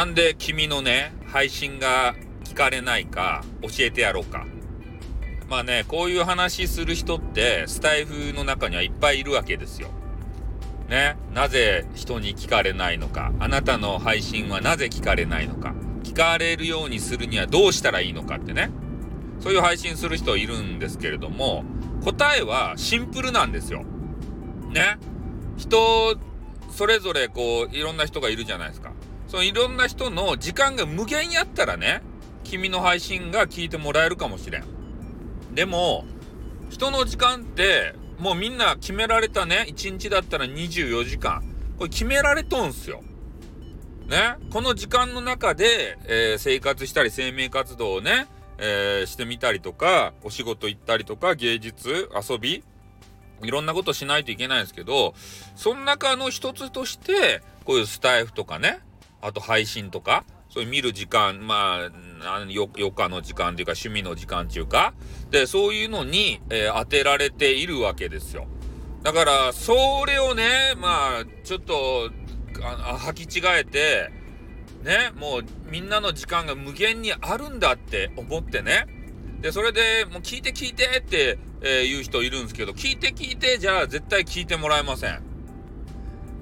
なんで君のね、配信が聞かれないか教えてやろうか。まあね、こういう話する人ってスタイフの中にはいっぱいいるわけですよ。ね、なぜ人に聞かれないのか、あなたの配信はなぜ聞かれないのか、聞かれるようにするにはどうしたらいいのかってね、そういう配信する人いるんですけれども、答えはシンプルなんですよ。ね？人、それぞれこう、いろんな人がいるじゃないですか。そのいろんな人の時間が無限やったらね、君の配信が聞いてもらえるかもしれん。でも、人の時間って、もうみんな決められたね、1日だったら24時間。これ決められとんすよ。ね？この時間の中で、えー、生活したり生命活動をね、えー、してみたりとか、お仕事行ったりとか、芸術、遊び、いろんなことしないといけないんですけど、その中の一つとして、こういうスタイフとかね、あと配信とか、そういう見る時間、まあ、余暇の時間というか趣味の時間っていうか、で、そういうのに、えー、当てられているわけですよ。だから、それをね、まあ、ちょっと、あ履き違えて、ね、もうみんなの時間が無限にあるんだって思ってね。で、それでもう聞いて聞いてって、えー、言う人いるんですけど、聞いて聞いてじゃあ絶対聞いてもらえません。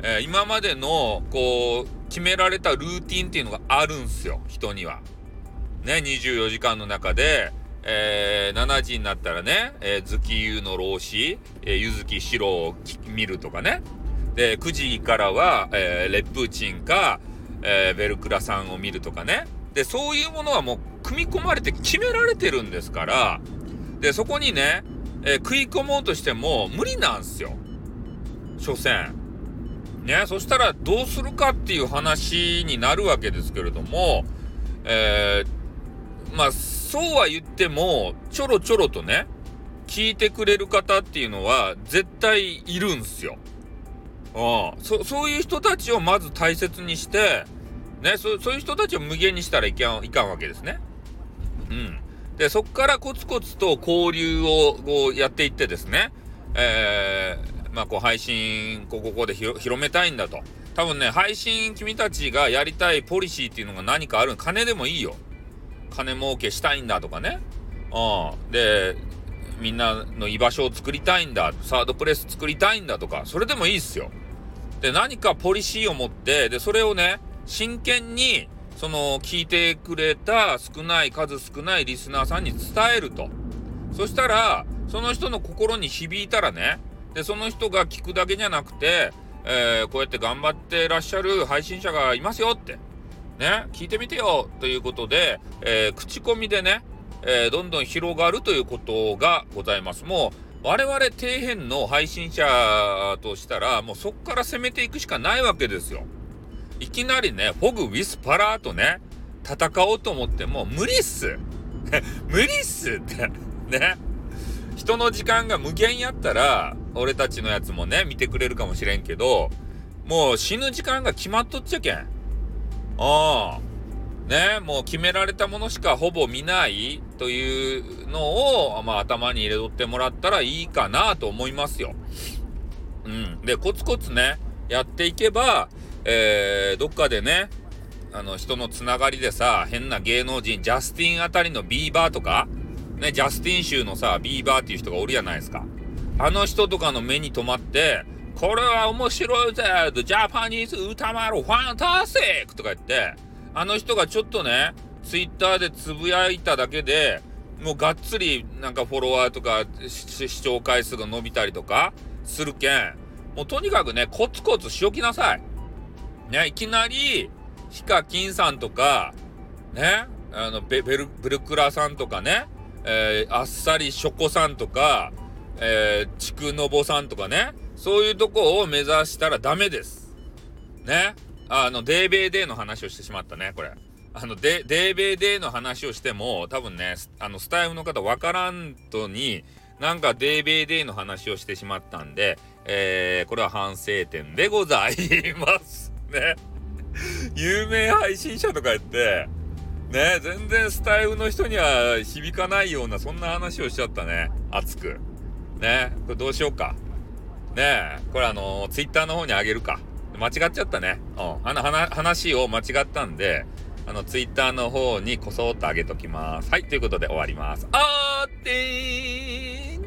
えー、今までの、こう、決められたルーティンっていうのがあるんすよ、人には。ね、24時間の中で、えー、7時になったらね、えー、月湯の老子、えー、ゆずきしろを見るとかね。で、9時からは、えー、レプーチンか、えー、ベルクラさんを見るとかね。で、そういうものはもう組み込まれて決められてるんですから、で、そこにね、えー、食い込もうとしても無理なんすよ。所詮。ね、そしたらどうするかっていう話になるわけですけれども、えー、まあ、そうは言っても、ちょろちょろとね、聞いてくれる方っていうのは絶対いるんすよ。うん、そそういう人たちをまず大切にして、ね、そそういう人たちを無限にしたらいかんいかんわけですね。うん。で、そこからコツコツと交流をこうやっていってですね、えー、まあこう配信、こここで広めたいんだと。多分ね、配信君たちがやりたいポリシーっていうのが何かある。金でもいいよ。金儲けしたいんだとかね。うん。で、みんなの居場所を作りたいんだ。サードプレス作りたいんだとか、それでもいいっすよ。で、何かポリシーを持って、で、それをね、真剣に、その、聞いてくれた少ない、数少ないリスナーさんに伝えると。そしたら、その人の心に響いたらね、で、その人が聞くだけじゃなくて、えー、こうやって頑張ってらっしゃる配信者がいますよって、ね、聞いてみてよということで、えー、口コミでね、えー、どんどん広がるということがございます。もう、我々底辺の配信者としたら、もうそっから攻めていくしかないわけですよ。いきなりね、フォグウィスパラーとね、戦おうと思っても無理っす。無理っすって。ね。人の時間が無限やったら、俺たちのやつもね、見てくれるかもしれんけど、もう死ぬ時間が決まっとっちゃけん。ああ。ね、もう決められたものしかほぼ見ないというのを、まあ、頭に入れとってもらったらいいかなと思いますよ。うん。で、コツコツね、やっていけば、えー、どっかでね、あの、人のつながりでさ、変な芸能人、ジャスティンあたりのビーバーとか、ね、ジャスティン州のさ、ビーバーっていう人がおるじゃないですか。あの人とかの目に留まって、これは面白いぜ Japanese 歌丸 fantastic とか言って、あの人がちょっとね、ツイッターでつぶやいただけで、もうがっつりなんかフォロワーとか視聴回数が伸びたりとかするけん、もうとにかくね、コツコツしおきなさい。ね、いきなり、ヒカキンさんとか、ね、あの、ベベル、ブルクラさんとかね、えー、あっさりショコさんとか、えー、ちくのぼさんとかね、そういうとこを目指したらダメです。ね。あの、デーベーデーの話をしてしまったね、これ。あの、デ、デーベーデーの話をしても、多分ね、あの、スタイフの方わからんとに、なんかデーベーデーの話をしてしまったんで、えー、これは反省点でございますね。有名配信者とか言って、ね、全然スタイフの人には響かないような、そんな話をしちゃったね。熱く。ね、これどうしようか。ねこれあの、ツイッターの方にあげるか。間違っちゃったね。うん。あの話を間違ったんで、あの、ツイッターの方にこそっとあげときます。はい、ということで終わります。あーってー